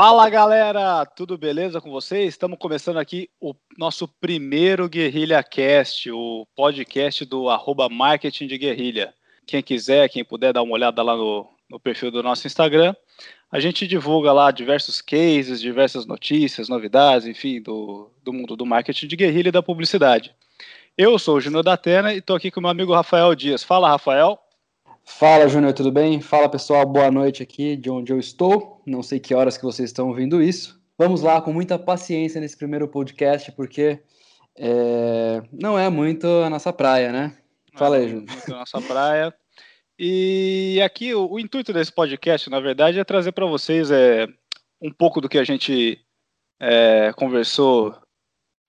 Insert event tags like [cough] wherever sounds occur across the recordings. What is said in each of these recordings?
Fala galera, tudo beleza com vocês? Estamos começando aqui o nosso primeiro Guerrilha Cast, o podcast do arroba Marketing de Guerrilha. Quem quiser, quem puder dar uma olhada lá no, no perfil do nosso Instagram, a gente divulga lá diversos cases, diversas notícias, novidades, enfim, do, do mundo do marketing de guerrilha e da publicidade. Eu sou o Júnior da Atena e estou aqui com o meu amigo Rafael Dias. Fala, Rafael. Fala, Júnior, tudo bem? Fala, pessoal, boa noite aqui de onde eu estou. Não sei que horas que vocês estão ouvindo isso. Vamos lá, com muita paciência nesse primeiro podcast, porque é... não é muito a nossa praia, né? Fala aí, Júnior. Muito a nossa praia. E aqui o, o, intuito desse podcast, na verdade, é trazer para vocês é, um pouco do que a gente é, conversou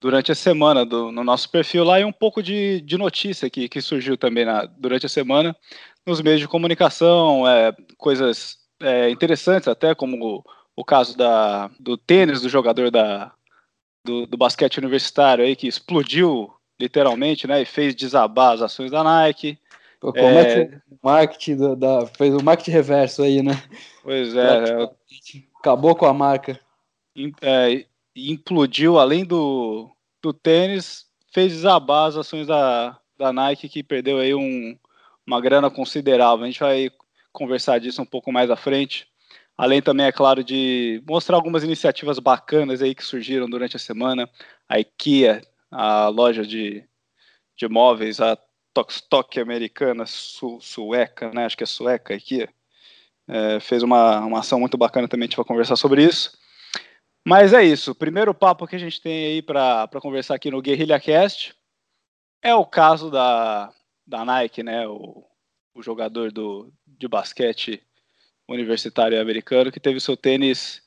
durante a semana do, no nosso perfil lá e um pouco de, de notícia que, que surgiu também na, durante a semana nos meios de comunicação, é, coisas é, interessantes até, como o, o caso da, do tênis do jogador da, do, do basquete universitário aí, que explodiu literalmente, né, e fez desabar as ações da Nike. Pô, como é, é que o marketing da, da, fez o marketing reverso aí, né? Pois é. é acabou com a marca. É, implodiu, além do, do tênis, fez desabar as ações da, da Nike, que perdeu aí um, uma grana considerável. A gente vai conversar disso um pouco mais à frente. Além também, é claro, de mostrar algumas iniciativas bacanas aí que surgiram durante a semana. A IKEA, a loja de, de móveis, a Tokstok americana, su, sueca, né? Acho que é sueca aqui. É, fez uma, uma ação muito bacana também, a gente vai conversar sobre isso. Mas é isso. O primeiro papo que a gente tem aí para conversar aqui no Guerrilha Cast é o caso da, da Nike, né? O, o jogador do, de basquete universitário americano que teve seu tênis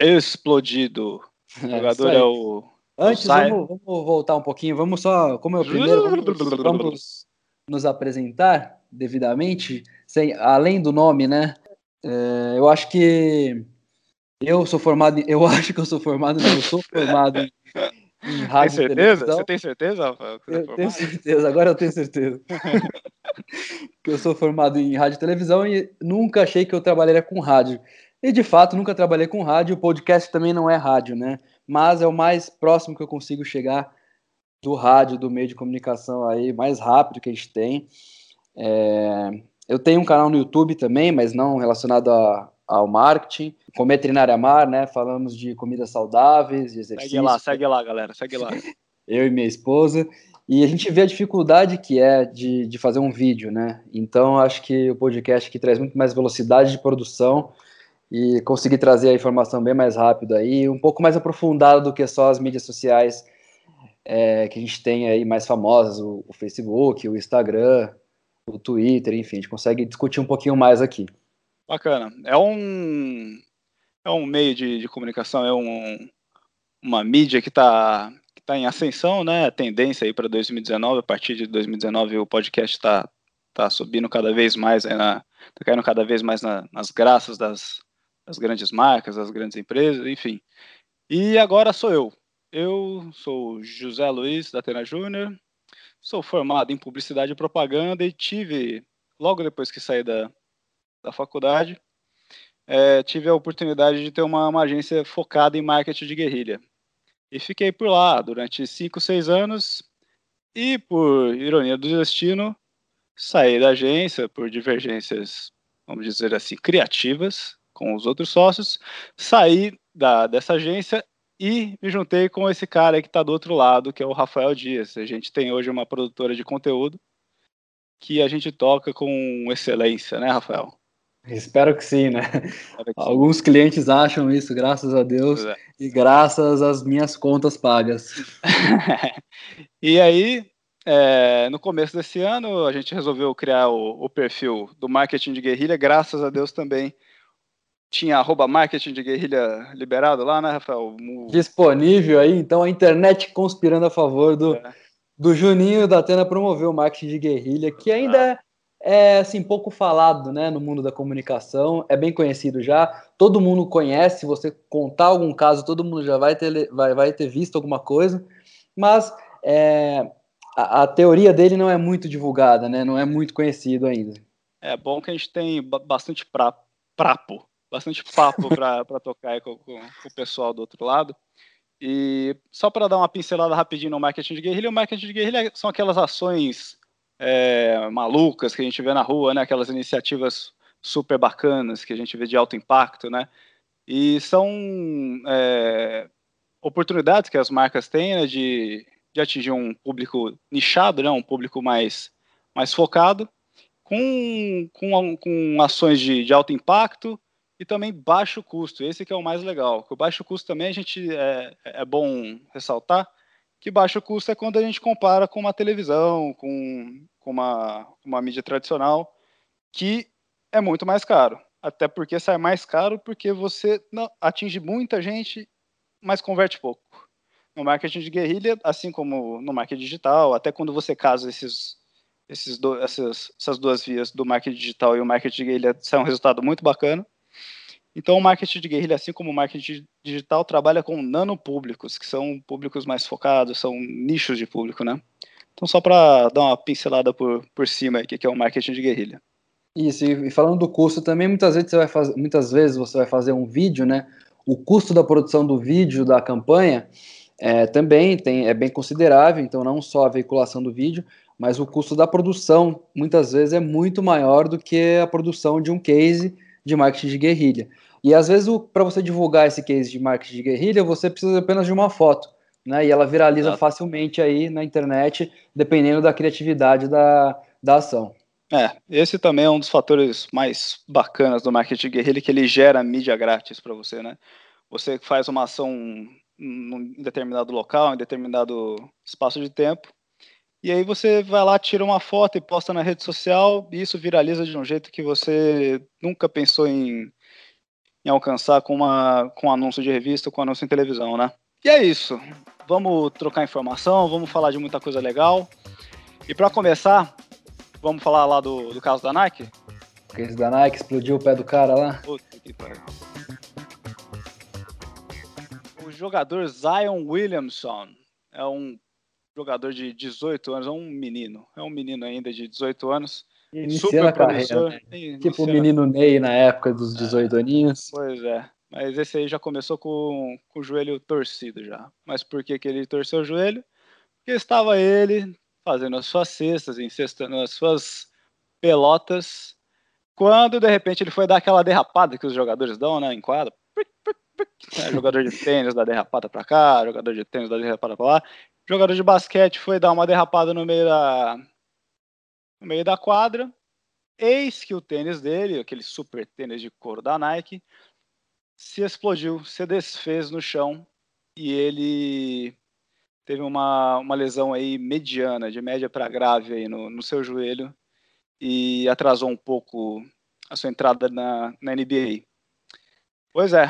explodido. O é, jogador é o Antes, vamos, vamos, voltar um pouquinho. Vamos só, como é o primeiro, vamos, vamos nos apresentar devidamente, sem, além do nome, né? É, eu acho que eu sou formado, em, eu [laughs] acho que eu sou formado, não, eu sou formado em, em rádio tem certeza? Você tem certeza, Rafael? Eu tenho certeza, agora eu tenho certeza. [laughs] que eu sou formado em rádio e televisão e nunca achei que eu trabalharia com rádio. E de fato, nunca trabalhei com rádio, o podcast também não é rádio, né? Mas é o mais próximo que eu consigo chegar do rádio, do meio de comunicação aí, mais rápido que a gente tem. É... Eu tenho um canal no YouTube também, mas não relacionado a, ao marketing. Comer Trinária Mar, né? Falamos de comidas saudáveis, de exercício. Segue lá, segue lá, galera, segue lá. [laughs] eu e minha esposa. E a gente vê a dificuldade que é de, de fazer um vídeo, né? Então, acho que o podcast aqui traz muito mais velocidade de produção e conseguir trazer a informação bem mais rápido aí, um pouco mais aprofundada do que só as mídias sociais é, que a gente tem aí mais famosas, o, o, Facebook, o Instagram, o Twitter, enfim, a gente consegue discutir um pouquinho mais aqui. Bacana. É um, é um meio de, de comunicação, é um, uma mídia que está que tá em ascensão, né? A tendência aí para 2019, a partir de 2019 o podcast está tá subindo cada vez mais, está caindo cada vez mais na, nas graças das, das grandes marcas, das grandes empresas, enfim. E agora sou eu. Eu sou José Luiz da Atena Júnior, sou formado em publicidade e propaganda e tive, logo depois que saí da, da faculdade, é, tive a oportunidade de ter uma, uma, agência focada em marketing de guerrilha. E fiquei por lá durante cinco, seis anos e, por ironia do destino, saí da agência por divergências, vamos dizer assim, criativas, com os outros sócios, saí da, dessa agência e me juntei com esse cara que está do outro lado, que é o Rafael Dias. A gente tem hoje uma produtora de conteúdo que a gente toca com excelência, né, Rafael? Espero que sim, né? Que Alguns sim. clientes acham isso, graças a Deus, é. e graças às minhas contas pagas. [laughs] e aí, é, no começo desse ano, a gente resolveu criar o, o perfil do marketing de guerrilha, graças a Deus também tinha arroba marketing de guerrilha liberado lá, né, Rafael? Disponível aí, então a internet conspirando a favor do, é. do Juninho da Atena promover o marketing de guerrilha, que ainda é, é assim, pouco falado né, no mundo da comunicação, é bem conhecido já, todo mundo conhece, você contar algum caso, todo mundo já vai ter, vai, vai ter visto alguma coisa, mas é, a, a teoria dele não é muito divulgada, né, não é muito conhecido ainda. É bom que a gente tem bastante pra, prapo bastante papo para [laughs] tocar com, com, com, o pessoal do outro lado. E só para dar uma pincelada rapidinho no marketing de guerrilha, o marketing de guerrilha são aquelas ações é, malucas que a gente vê na rua, né? Aquelas iniciativas super bacanas que a gente vê de alto impacto, né? E são é, oportunidades que as marcas têm né, de, de atingir um público nichado, né? Um público mais, mais focado, com, com, com ações de, de alto impacto e também baixo custo. Esse que é o mais legal. O baixo custo também a gente é, é bom ressaltar que baixo custo é quando a gente compara com uma televisão, com, com uma, uma mídia tradicional, que é muito mais caro. Até porque sai mais caro porque você não, atinge muita gente, mas converte pouco. No marketing de guerrilha, assim como no marketing digital, até quando você casa esses, esses do, essas, essas duas vias do marketing digital e o marketing de guerrilha, sai um resultado muito bacana. Então, o marketing de guerrilha, assim como o marketing digital, trabalha com nanopúblicos, que são públicos mais focados, são nichos de público, né? Então, só para dar uma pincelada por, por cima aqui, que é o marketing de guerrilha. Isso, e falando do custo também, muitas vezes você vai fazer, muitas vezes você vai fazer um vídeo, né? O custo da produção do vídeo, da campanha, é, também tem, é bem considerável, então não só a veiculação do vídeo, mas o custo da produção, muitas vezes, é muito maior do que a produção de um case de marketing de guerrilha. E às vezes, para você divulgar esse case de marketing de guerrilha, você precisa apenas de uma foto, né? E ela viraliza Exato. facilmente aí na internet, dependendo da criatividade da, da ação. É, esse também é um dos fatores mais bacanas do marketing de guerrilha, que ele gera mídia grátis para você, né? Você faz uma ação em determinado local, em determinado espaço de tempo, e aí você vai lá, tira uma foto e posta na rede social, e isso viraliza de um jeito que você nunca pensou em, em alcançar com, uma, com um anúncio de revista, com um anúncio em televisão, né? E é isso. Vamos trocar informação, vamos falar de muita coisa legal. E para começar, vamos falar lá do, do caso da Nike? O case da Nike explodiu o pé do cara lá? Puta que pariu. O jogador Zion Williamson é um jogador de 18 anos, é um menino, é um menino ainda de 18 anos. Iniciando super promissor. Carreira, né? Tipo o menino Ney na época dos 18 é, aninhos. Pois é, mas esse aí já começou com, com o joelho torcido já. Mas por que, que ele torceu o joelho? Porque estava ele fazendo as suas cestas, encestando as suas pelotas, quando de repente ele foi dar aquela derrapada que os jogadores dão, né, em quadra. É, jogador de [laughs] tênis dá derrapada para cá, jogador de tênis dá derrapada para lá jogador de basquete foi dar uma derrapada no meio da, no meio da quadra. Eis que o tênis dele, aquele super tênis de couro da Nike, se explodiu, se desfez no chão e ele teve uma, uma lesão aí mediana, de média para grave aí no, no seu joelho e atrasou um pouco a sua entrada na, na NBA. Pois é,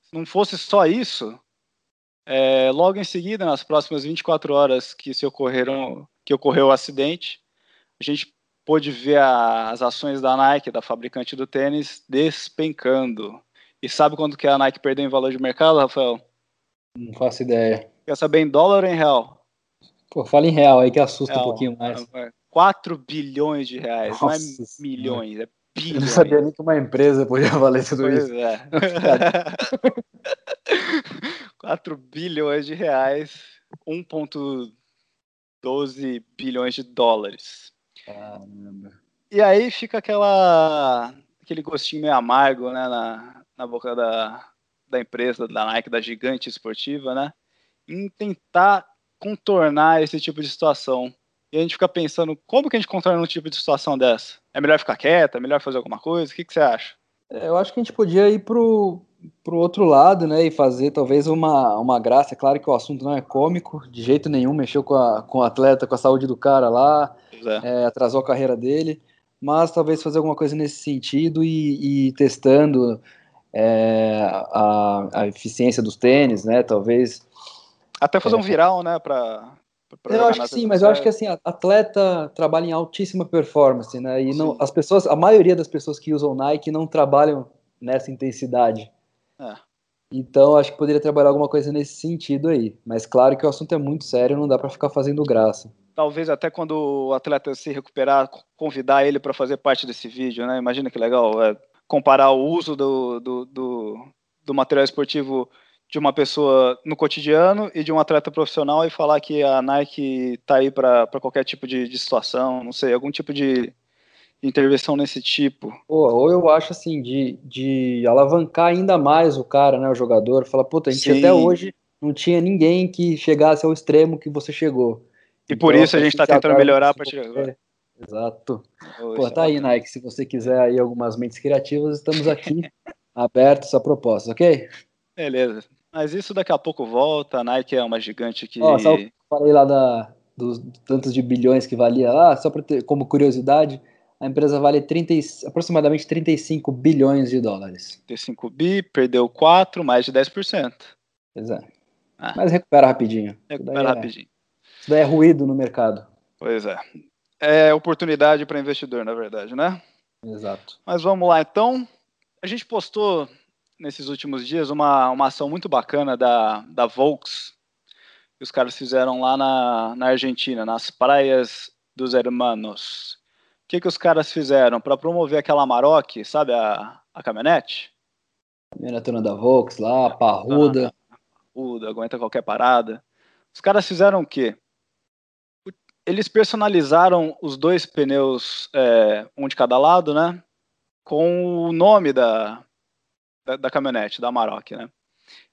se não fosse só isso, é, logo em seguida, nas próximas 24 horas que se ocorreram, que ocorreu o acidente, a gente pôde ver a, as ações da Nike, da fabricante do tênis, despencando. E sabe quando que a Nike perdeu em valor de mercado, Rafael? Não faço ideia. Quer saber em dólar ou em real? Pô, fala em real aí que assusta real. um pouquinho mais. 4 bilhões de reais, Nossa, não é milhões, é bilhões. Eu não sabia nem que uma empresa podia valer tudo pois isso. É. [laughs] 4 bilhões de reais, 1,12 bilhões de dólares. Caramba. E aí fica aquela, aquele gostinho meio amargo né, na, na boca da, da empresa, da Nike, da gigante esportiva, né? Em tentar contornar esse tipo de situação. E a gente fica pensando, como que a gente contorna um tipo de situação dessa? É melhor ficar quieta? É melhor fazer alguma coisa? O que, que você acha? É, eu acho que a gente podia ir pro, pro outro lado, né, e fazer talvez uma, uma graça. É claro que o assunto não é cômico, de jeito nenhum, mexeu com, a, com o atleta, com a saúde do cara lá, é. É, atrasou a carreira dele, mas talvez fazer alguma coisa nesse sentido e, e testando é, a, a eficiência dos tênis, né, talvez... Até fazer um é. viral, né, para eu acho que sim, mas eu acho que assim, atleta trabalha em altíssima performance, né? E não, as pessoas, a maioria das pessoas que usam Nike não trabalham nessa intensidade. É. Então, acho que poderia trabalhar alguma coisa nesse sentido aí. Mas claro que o assunto é muito sério, não dá para ficar fazendo graça. Talvez até quando o atleta se recuperar, convidar ele para fazer parte desse vídeo, né? Imagina que legal. É, comparar o uso do, do, do, do material esportivo de uma pessoa no cotidiano e de um atleta profissional e falar que a Nike está aí para qualquer tipo de, de, situação, não sei, algum tipo de intervenção nesse tipo. Pô, ou eu acho assim, de, de alavancar ainda mais o cara, né, o jogador, falar, puta, a gente Sim. até hoje não tinha ninguém que chegasse ao extremo que você chegou. E então, por isso a gente está tentando melhorar a partir de agora. Exato. Poxa, Pô, tá aí, Nike, se você quiser aí algumas mentes criativas, estamos aqui [laughs] abertos a proposta, ok? Beleza. Mas isso daqui a pouco volta, a Nike é uma gigante que. Ó, só falei lá da, dos tantos de bilhões que valia lá, só para ter como curiosidade, a empresa vale 30, aproximadamente 35 bilhões de dólares. 35 bi, perdeu 4, mais de 10%. Pois é. Ah. Mas recupera rapidinho. Recupera isso é- rapidinho. Isso daí é ruído no mercado. Pois é. É oportunidade para investidor, na verdade, né? Exato. Mas vamos lá, então. A gente postou nesses últimos dias uma, uma ação muito bacana da, da Volks, que os caras fizeram lá na, na Argentina, nas praias dos Hermanos. O que, que os caras fizeram? Para promover aquela Maroc, sabe, a, a caminhonete? Caminhonetona da Volks lá, parruda. Parruda, aguenta qualquer parada. Os caras fizeram o quê? Eles personalizaram os dois pneus, é, um de cada lado, né? Com o nome da, da, da caminhonete, da Amarok, né?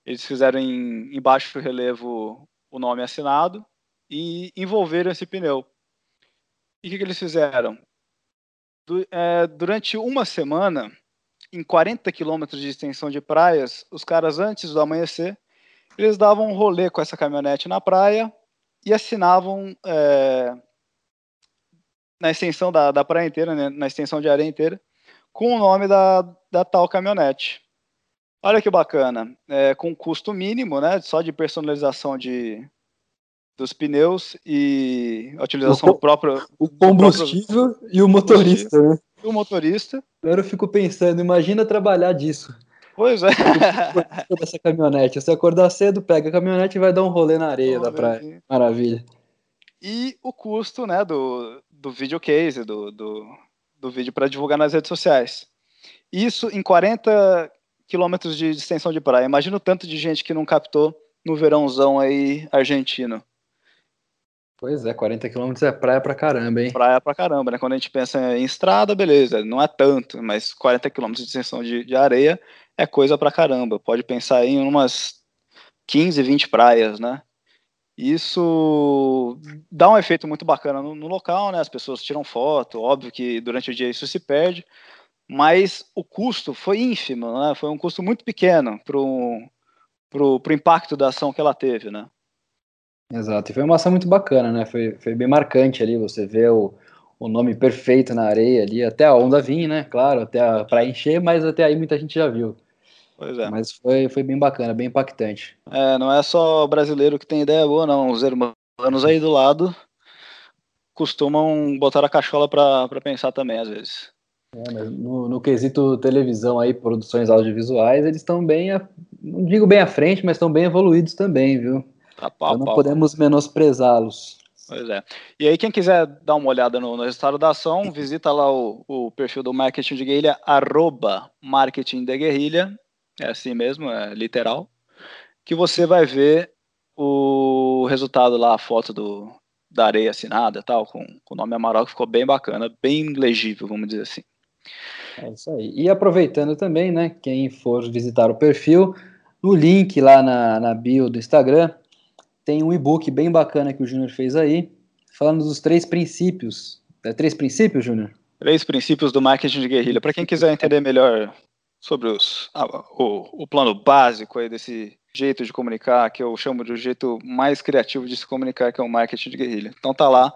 Eles fizeram em, em baixo relevo o nome assinado e envolveram esse pneu. E o que, que eles fizeram? Du, é, durante uma semana, em 40 quilômetros de extensão de praias, os caras, antes do amanhecer, eles davam um rolê com essa caminhonete na praia e assinavam é, na extensão da, da praia inteira, né, na extensão de areia inteira, com o nome da, da tal caminhonete. Olha que bacana, é, com custo mínimo, né, só de personalização de, dos pneus e a utilização o, próprio... O combustível próprio, e o motorista, né? E o motorista. Agora eu fico pensando, imagina trabalhar disso. Pois é. [laughs] Dessa caminhonete. Você acordar cedo, pega a caminhonete e vai dar um rolê na areia da praia. Maravilha. E o custo, né, do, do videocase, do, do, do vídeo para divulgar nas redes sociais. Isso em 40 quilômetros de extensão de praia. Imagina o tanto de gente que não captou no verãozão aí argentino. Pois é, 40 quilômetros é praia pra caramba, hein? Praia pra caramba, né? Quando a gente pensa em estrada, beleza, não é tanto, mas 40 quilômetros de extensão de, de areia é coisa pra caramba. Pode pensar em umas 15, 20 praias, né? Isso dá um efeito muito bacana no, no local, né? As pessoas tiram foto, óbvio que durante o dia isso se perde, mas o custo foi ínfimo, né? Foi um custo muito pequeno para o impacto da ação que ela teve, né? Exato, e foi uma ação muito bacana, né? Foi, foi bem marcante ali, você vê o, o nome perfeito na areia ali, até a onda vir, né? Claro, até para encher, mas até aí muita gente já viu. Pois é. Mas foi, foi bem bacana, bem impactante. É, não é só brasileiro que tem ideia boa, não. Os irmãos aí do lado costumam botar a cachola para pensar também, às vezes. É, no, no, quesito televisão aí, produções audiovisuais, eles estão bem, a, não digo bem à frente, mas estão bem evoluídos também, viu? Tá pau, então não pau. podemos menosprezá-los. Pois é. E aí, quem quiser dar uma olhada no, no resultado da ação, [laughs] visita lá o, o, perfil do Marketing de Guerrilha, arroba Marketing de Guerrilha, é assim mesmo, é literal, que você vai ver o resultado lá, a foto do, da areia assinada tal, com, com o nome Amarok, ficou bem bacana, bem legível, vamos dizer assim. É isso aí. E aproveitando também, né, quem for visitar o perfil, no link lá na, na bio do Instagram, tem um e-book bem bacana que o Júnior fez aí, falando dos três princípios. É três princípios, Júnior? Três princípios do marketing de guerrilha. Para quem quiser entender melhor sobre os, ah, o, o plano básico aí desse jeito de comunicar, que eu chamo de o jeito mais criativo de se comunicar, que é o marketing de guerrilha. Então tá lá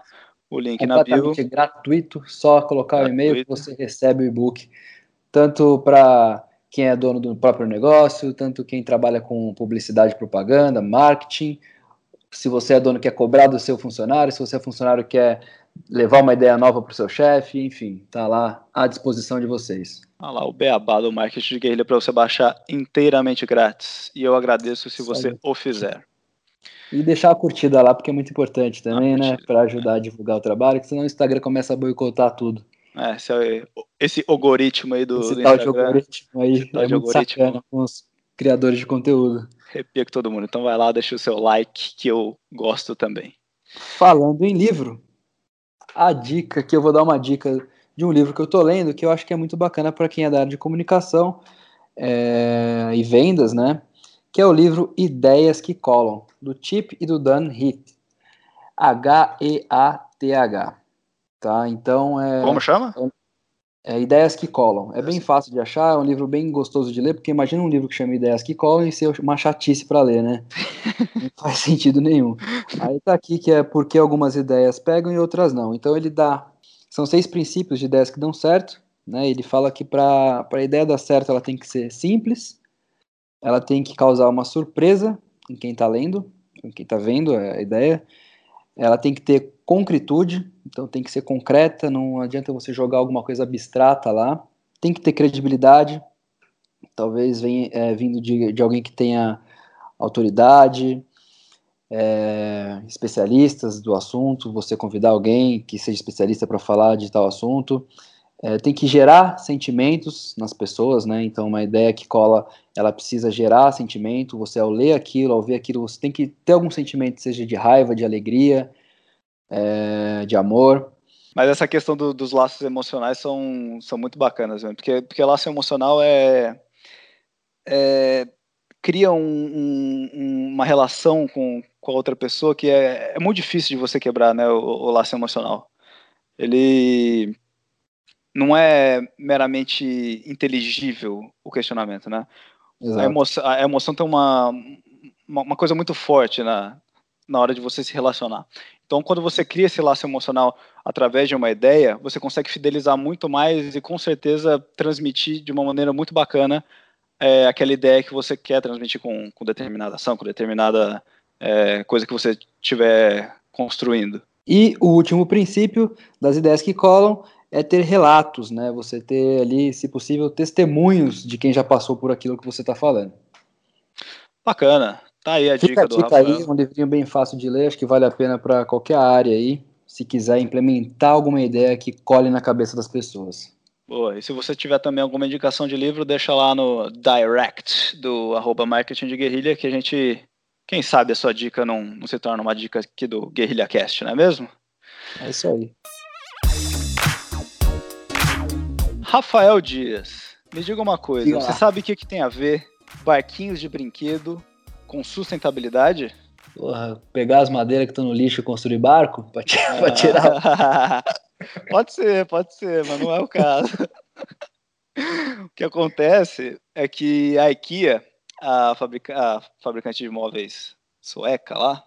o link na bio. gratuito, só colocar gratuito. o e-mail que você recebe o e-book, tanto para quem é dono do próprio negócio, tanto quem trabalha com publicidade, propaganda, marketing, se você é dono quer cobrar do seu funcionário, se você é funcionário quer levar uma ideia nova para o seu chefe, enfim, tá lá à disposição de vocês. Olha lá, o beabá do marketing de guerrilha para você baixar inteiramente grátis. E eu agradeço se você o fizer. E deixar a curtida lá, porque é muito importante também, né? Para ajudar a divulgar o trabalho, que senão o Instagram começa a boicotar tudo. É, esse, esse algoritmo aí do, Esse do tal de Instagram. algoritmo aí Esse é de muito algoritmo. sacana com os criadores de conteúdo. Arrepia com todo mundo. Então vai lá, deixa o seu like, que eu gosto também. Falando em livro, a dica que eu vou dar uma dica de um livro que eu tô lendo que eu acho que é muito bacana para quem é da área de comunicação é, e vendas, né? Que é o livro Ideias que Colam, do Chip e do Dan Heath. H-E-A-T-H. Tá? Então é. Como chama? É Ideias que Colam. É bem fácil de achar, é um livro bem gostoso de ler, porque imagina um livro que chama Ideias que Colam e ser uma chatice para ler, né? [laughs] não faz sentido nenhum. Aí tá aqui que é porque algumas ideias pegam e outras não. Então ele dá. São seis princípios de ideias que dão certo. Né? Ele fala que para a ideia dar certo ela tem que ser simples, ela tem que causar uma surpresa em quem está lendo, em quem está vendo a ideia. Ela tem que ter concretude, então tem que ser concreta, não adianta você jogar alguma coisa abstrata lá. Tem que ter credibilidade, talvez venha, é, vindo de, de alguém que tenha autoridade, é, especialistas do assunto, você convidar alguém que seja especialista para falar de tal assunto. É, tem que gerar sentimentos nas pessoas, né? Então, uma ideia que cola, ela precisa gerar sentimento. Você, ao ler aquilo, ao ver aquilo, você tem que ter algum sentimento, seja de raiva, de alegria, é, de amor. Mas essa questão do, dos laços emocionais são, são muito bacanas, mesmo, porque, porque laço emocional é, é cria um, um, uma relação com, com a outra pessoa que é, é muito difícil de você quebrar, né, o, o laço emocional. Ele não é meramente inteligível o questionamento, né? A emoção, a emoção tem uma, uma, uma, coisa muito forte na, na hora de você se relacionar. Então, quando você cria esse laço emocional através de uma ideia, você consegue fidelizar muito mais e, com certeza, transmitir de uma maneira muito bacana é, aquela ideia que você quer transmitir com, com determinada ação, com determinada é, coisa que você estiver construindo. E o último princípio das ideias que colam é ter relatos, né? Você ter ali, se possível, testemunhos de quem já passou por aquilo que você está falando. Bacana. Tá aí a Fica dica do dica Rafael. aí, um livrinho bem fácil de ler, acho que vale a pena para qualquer área aí, se quiser implementar alguma ideia que cole na cabeça das pessoas. Boa, e se você tiver também alguma indicação de livro, deixa lá no direct do arroba marketing de guerrilha, que a gente, quem sabe a sua dica não, não se torna uma dica aqui do Guerrilha Cast, não é mesmo? É isso aí. Rafael Dias, me diga uma coisa, Diga você sabe o que, que tem a ver barquinhos de brinquedo com sustentabilidade? Porra, pegar as madeiras que estão no lixo e construir barco para [laughs] tirar. [laughs] pode ser, pode ser, mas não é o caso. o que acontece é que a IKEA, a, fabrica, a fabricante de móveis sueca lá,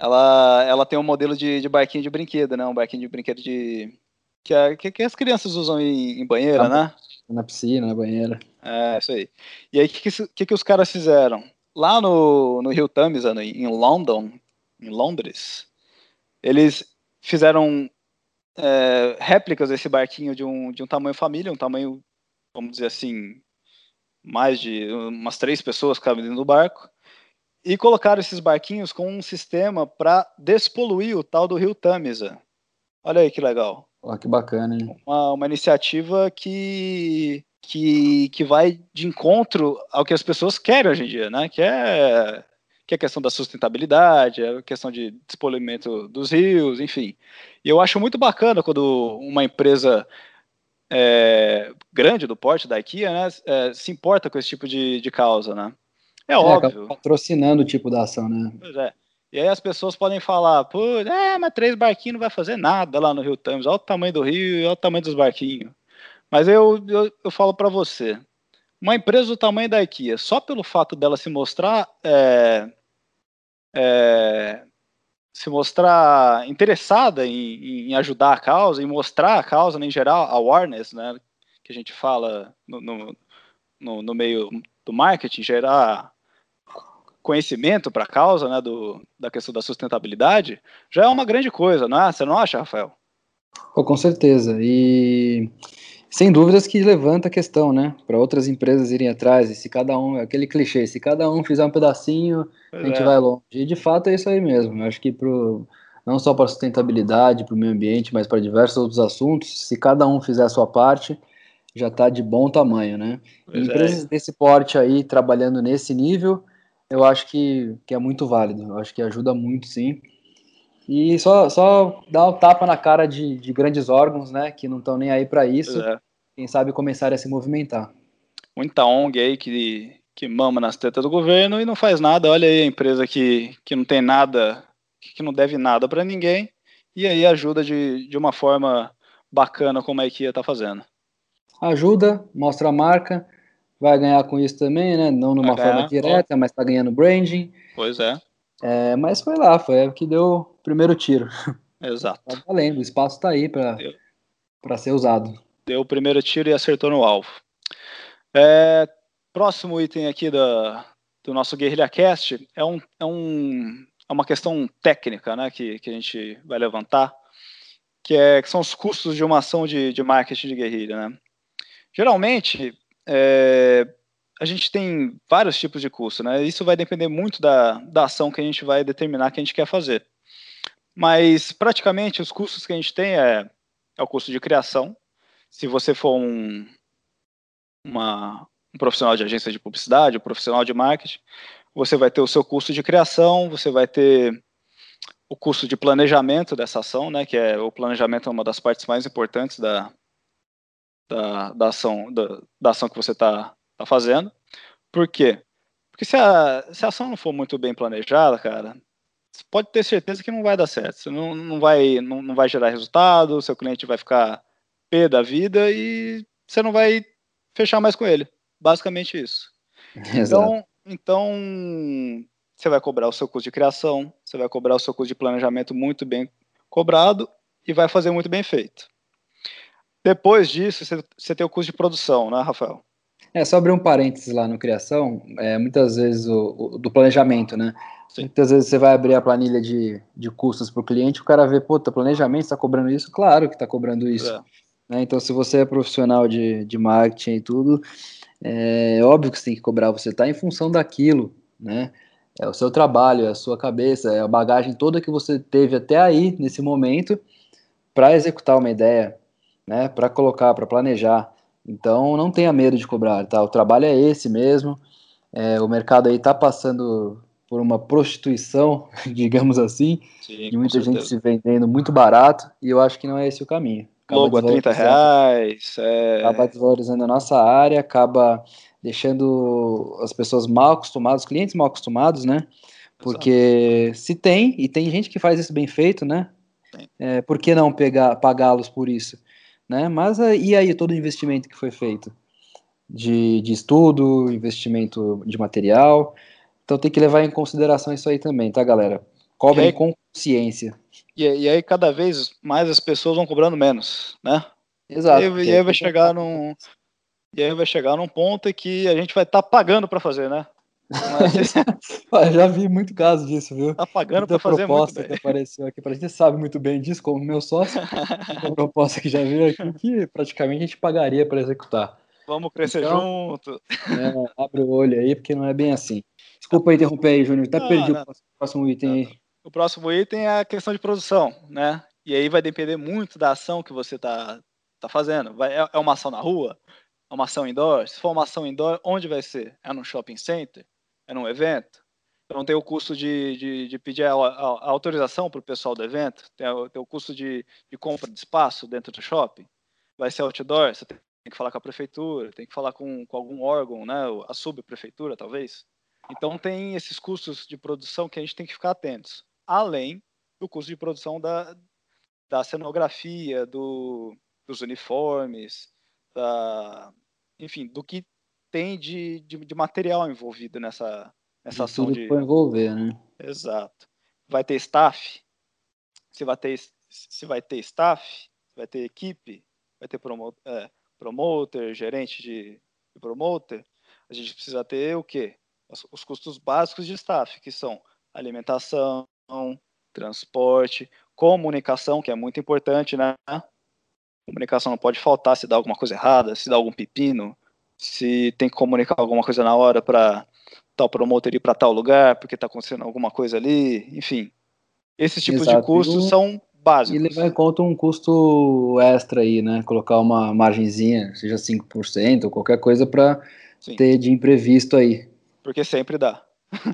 ela, ela tem um modelo de, de barquinho de brinquedo, né? Um barquinho de brinquedo de. Que, a, que, que as crianças usam em, em banheira, Tá. né? na piscina, na banheira. É, isso aí. E aí, o que, que, que, os caras fizeram? Lá no, no Rio Tamisa, no, em London, em Londres, eles fizeram é, réplicas desse barquinho de um, de um tamanho família, um tamanho, vamos dizer assim, mais de umas três pessoas cabem dentro do barco, e colocaram esses barquinhos com um sistema para despoluir o tal do Rio Tamisa. Olha aí que legal. Olha que bacana, hein? Uma, uma iniciativa que, que, que vai de encontro ao que as pessoas querem hoje em dia, né? Que é, que é a questão da sustentabilidade, é a questão de despolimento dos rios, enfim. E eu acho muito bacana quando uma empresa é, grande do porte da IKEA né, é, se importa com esse tipo de, de causa, né? É, É, óbvio. patrocinando o tipo da ação, né? Pois é. E aí as pessoas podem falar, pô, é, mas três barquinhos não vai fazer nada lá no Rio Thames, olha o tamanho do rio, olha o tamanho dos barquinhos. Mas eu, eu, eu falo para você, uma empresa do tamanho da IKEA, só pelo fato dela se mostrar é, é, se mostrar interessada em, em, ajudar a causa, em mostrar a causa, né, em geral, a awareness, né, que a gente fala no, no, no, no meio do marketing, gerar conhecimento para a causa, né, do, da questão da sustentabilidade, já é uma grande coisa, não é? Você não acha, Rafael? Pô, com certeza. E sem dúvidas que levanta a questão, né? Para outras empresas irem atrás. E se cada um, aquele clichê, se cada um fizer um pedacinho, Pois a gente é. vai longe. E de fato é isso aí mesmo. Eu acho que pro, não só para sustentabilidade, para o meio ambiente, mas para diversos outros assuntos. Se cada um fizer a sua parte, já está de bom tamanho, né? Pois Empresas é. desse porte aí, trabalhando nesse nível, eu acho que, que é muito válido. Eu acho que ajuda muito, sim. E só, só dá um tapa na cara de, de grandes órgãos, né? Que não estão nem aí para isso. É. Quem sabe começar a se movimentar. Muita ONG aí que, que mama nas tetas do governo e não faz nada. Olha aí a empresa que, que não tem nada, que não deve nada para ninguém. E aí ajuda de, de uma forma bacana como a IKEA está fazendo ajuda, mostra a marca, vai ganhar com isso também, né? Não numa ganhar, forma direta, ó. mas tá ganhando branding. Pois é. é. Mas foi lá, foi o que deu o primeiro tiro. Exato. Tá valendo, o espaço tá aí para ser usado. Deu o primeiro tiro e acertou no alvo. É, próximo item aqui da, do nosso Guerrilha Cast é, um, é, um, é uma questão técnica né, que, que a gente vai levantar, que, é, que são os custos de uma ação de, de marketing de guerrilha. Né? Geralmente, é, a gente tem vários tipos de custo, né? Isso vai depender muito da, da ação que a gente vai determinar que a gente quer fazer. Mas, praticamente, os custos que a gente tem é, é o custo de criação. Se você for um, uma, um profissional de agência de publicidade, um profissional de marketing, você vai ter o seu custo de criação, você vai ter o custo de planejamento dessa ação, né, que é o planejamento é uma das partes mais importantes da, da, da ação, da, da, ação que você está tá fazendo. Por quê? Porque se a, se a ação não for muito bem planejada, cara, você pode ter certeza que não vai dar certo. Você não, não, vai, não, não vai gerar resultado, seu cliente vai ficar pé da vida e você não vai fechar mais com ele. Basicamente isso. [laughs] Então, então, você vai cobrar o seu custo de criação, você vai cobrar o seu custo de planejamento muito bem cobrado e vai fazer muito bem feito. Depois disso, você tem o custo de produção, né, Rafael? É, só abrir um parênteses lá no Criação, é, muitas vezes o, o, do planejamento, né? Sim. Muitas vezes você vai abrir a planilha de, de custos para o cliente, o cara vê, puta, planejamento está cobrando isso? Claro que está cobrando isso. É. Né? Então, se você é profissional de, de marketing e tudo, é óbvio que você tem que cobrar, você está em função daquilo, né? É o seu trabalho, é a sua cabeça, é a bagagem toda que você teve até aí, nesse momento, para executar uma ideia, né, para colocar, para planejar. Então não tenha medo de cobrar, tá? O trabalho é esse mesmo. É, o mercado aí está passando por uma prostituição, [laughs] digamos assim, Sim, e muita gente se vendendo muito barato, e eu acho que não é esse o caminho. Acaba Logo a 30 reais. É... Acaba desvalorizando a nossa área, acaba deixando as pessoas mal acostumadas, os clientes mal acostumados, né? Porque Exato. se tem, e tem gente que faz isso bem feito, né? É, por que não pegar, pagá-los por isso? Né? Mas eh, e aí todo o investimento que foi feito? De, de estudo, investimento de material. Então tem que levar em consideração isso aí também, tá, galera? Cobrem aí, com consciência. E, e, aí cada vez mais as pessoas vão cobrando menos, né? Exato. E, aí, e aí vai chegar num. E aí vai chegar num ponto que a gente vai estar tá pagando para fazer, né? [laughs] Mas... já vi muito caso disso, viu? Tá pagando para fazer proposta que apareceu aqui pra gente sabe muito bem disso, como meu sócio. [laughs] a proposta que já veio aqui que praticamente a gente pagaria para executar. Vamos crescer então, junto. É, abre o olho aí, porque não é bem assim. Desculpa interromper aí, Júnior. Até não, perdi não. o próximo item aí. O próximo item é a questão de produção, né? E aí vai depender muito da ação que você tá, tá fazendo. Vai, é, é uma ação na rua? É uma ação indoor? Se for uma ação indoor, onde vai ser? É no shopping center? É num evento. Então tem o custo de, de, de pedir a, a, a autorização para o pessoal do evento, tem, tem o custo de, de, compra de espaço dentro do shopping, vai ser outdoor, você tem que falar com a prefeitura, tem que falar com, com algum órgão, né, a subprefeitura talvez. Então tem esses custos de produção que a gente tem que ficar atentos, além do custo de produção da, da cenografia, do, dos uniformes, da, enfim, do que tem de, de, de material envolvido nessa, nessa ação tudo de. Tudo envolver, né? Exato. Vai ter staff, se vai ter, se vai ter staff, vai ter equipe, vai ter promo, é, promoter, gerente de, de promoter, a gente precisa ter o quê? Os, os custos básicos de staff, que são alimentação, transporte, comunicação, que é muito importante, né? Comunicação não pode faltar se dá alguma coisa errada, se dá algum pepino, se tem que comunicar alguma coisa na hora para tal promotor ir para tal lugar, porque está acontecendo alguma coisa ali, enfim. Esses tipos Exato. de custos são básicos. E levar em conta um custo extra aí, né? Colocar uma margenzinha, seja 5% ou qualquer coisa para ter de imprevisto aí. Porque sempre dá.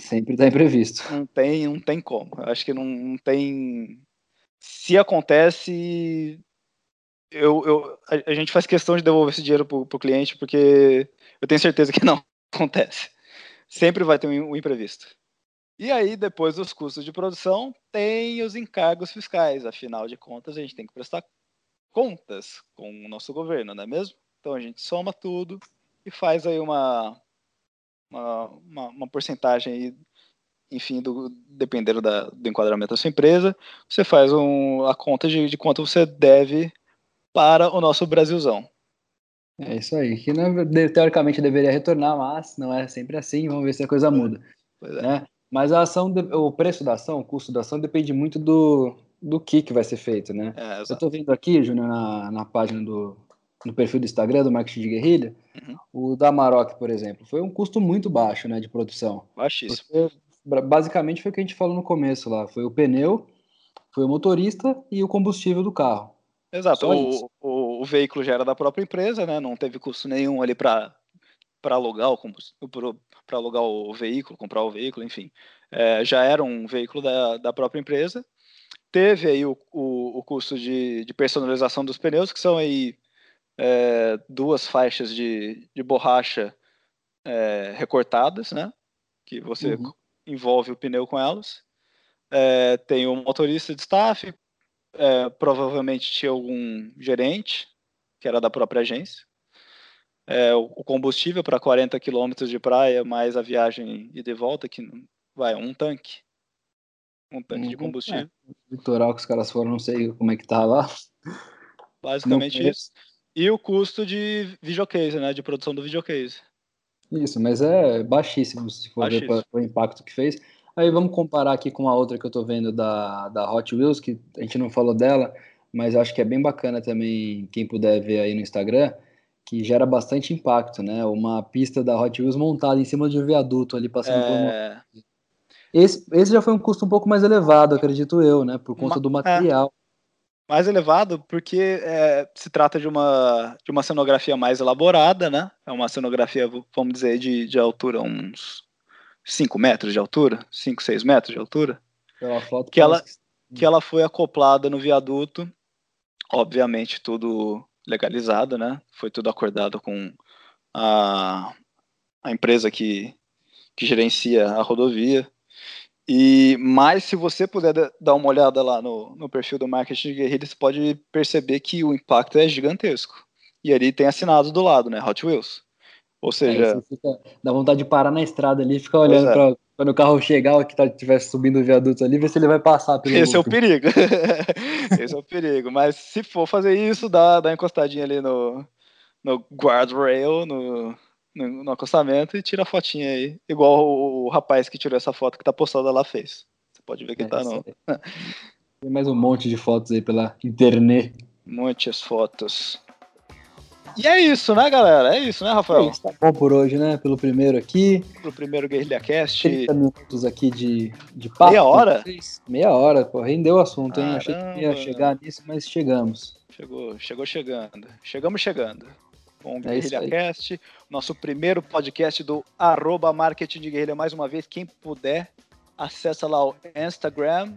Sempre dá imprevisto. Não tem, não tem como. Eu acho que não, não tem. Se acontece, eu, eu, a, a, gente faz questão de devolver esse dinheiro pro, pro cliente, porque eu tenho certeza que [laughs] não acontece. Sempre vai ter um, um imprevisto. E aí, depois dos custos de produção, tem os encargos fiscais. Afinal de contas, a gente tem que prestar contas com o nosso governo, não é mesmo? Então a gente soma tudo e faz aí uma, uma, uma, uma porcentagem aí, enfim, do, dependendo da, do enquadramento da sua empresa, você faz um, a conta de, de quanto você deve para o nosso Brasilzão. É isso aí, que teoricamente deveria retornar, mas não é sempre assim, vamos ver se a coisa muda. É. Né? Mas a ação, o preço da ação, o custo da ação depende muito do, do que, que vai ser feito, né? É, Eu estou vendo aqui, Júnior, na, na página do no perfil do Instagram do Marketing de Guerrilha, uhum. o da Maroc, por exemplo, foi um custo muito baixo, né, de produção. Baixíssimo. Porque, basicamente foi o que a gente falou no começo lá, foi o pneu, foi o motorista e o combustível do carro. Exato, o, o, o, veículo já era da própria empresa, né? Não teve custo nenhum ali para para alugar o para alugar o veículo, comprar o veículo, enfim, é, já era um veículo da, da própria empresa. Teve aí o, o, o custo de, de, personalização dos pneus, que são aí é, duas faixas de, de borracha é, recortadas, né? Que você uhum. envolve o pneu com elas. É, tem o motorista de staff, é, provavelmente tinha algum gerente, que era da própria agência. É, o combustível para 40 quilômetros de praia, mais a viagem e de volta, que vai, um tanque. Um tanque de uhum. combustível. É, litoral que os caras foram, não sei como é que tá lá. Basicamente isso. E o custo de videocase, né? De produção do videocase. Isso, mas é baixíssimo se for baixíssimo. ver o impacto que fez. Aí vamos comparar aqui com a outra que eu tô vendo da, da Hot Wheels, que a gente não falou dela, mas acho que é bem bacana também, quem puder ver aí no Instagram, que gera bastante impacto, né? Uma pista da Hot Wheels montada em cima de um viaduto ali passando é... por uma. É. Esse, esse já foi um custo um pouco mais elevado, acredito eu, né? Por conta do é. material. É. Mais elevado porque é, se trata de uma, de uma cenografia mais elaborada, né? É uma cenografia, vamos dizer, de, de altura uns 5 metros de altura, 5, 6 metros de altura, que ela, que ela foi acoplada no viaduto, obviamente tudo legalizado, né? Foi tudo acordado com a, a empresa que, que gerencia a rodovia. E mais se você puder dar uma olhada lá no, no perfil do Marketing de Guerrilha, você pode perceber que o impacto é gigantesco. E ali tem assinado do lado, né? Hot Wheels. Ou seja. Fica, dá vontade de parar na estrada ali e ficar olhando é. para quando o carro chegar, que tá, estiver subindo o viaduto ali, ver se ele vai passar pelo. Esse é o perigo. [laughs] [laughs] Esse é o perigo. Mas se for fazer isso, dá, dá encostadinha ali no, no guardrail, no, no, no acostamento e tira a fotinha aí. Igual o, o, rapaz que tirou essa foto que tá postada lá fez. Você pode ver que é, tá no. Tem mais um monte de fotos aí pela internet. Muitas fotos. E é isso, né, galera? É isso, né, Rafael? É isso, tá bom por hoje, né? Pelo primeiro aqui. Pelo primeiro Guerrilha Cast. 30 minutos aqui de, de papo. Meia hora? Meia hora, pô. Rendeu o assunto, hein? Caramba. Achei que ia chegar nisso, mas chegamos. Chegou, chegou chegando. Chegamos chegando. Com o é Guerrilha Cast, nosso primeiro podcast do arroba Marketing de Guerrilha. Mais uma vez, quem puder, acessa lá o Instagram,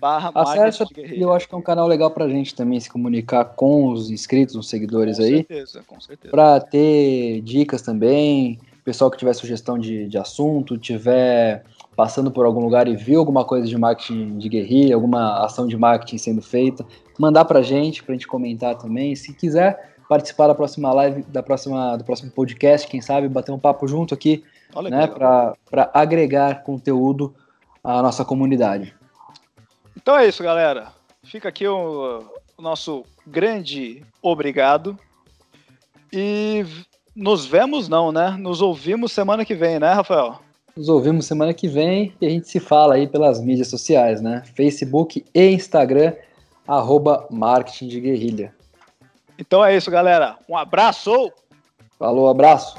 barra Acessa, eu acho que é um canal legal pra gente também se comunicar com os inscritos, os seguidores com aí. Com certeza, com certeza. Pra ter dicas também, pessoal que tiver sugestão de, de assunto, tiver passando por algum lugar e viu alguma coisa de marketing de guerrilha, alguma ação de marketing sendo feita, mandar pra gente, pra gente comentar também. Se quiser participar da próxima live, da próxima, do próximo podcast, quem sabe, bater um papo junto aqui, Olha né, para agregar conteúdo à nossa comunidade. Então é isso, galera. Fica aqui o, o nosso grande obrigado. E nos vemos, não, né? Nos ouvimos semana que vem, né, Rafael? Nos ouvimos semana que vem e a gente se fala aí pelas mídias sociais, né? Facebook e Instagram, arroba Marketing de Guerrilha. Então é isso, galera. Um abraço! Falou, abraço!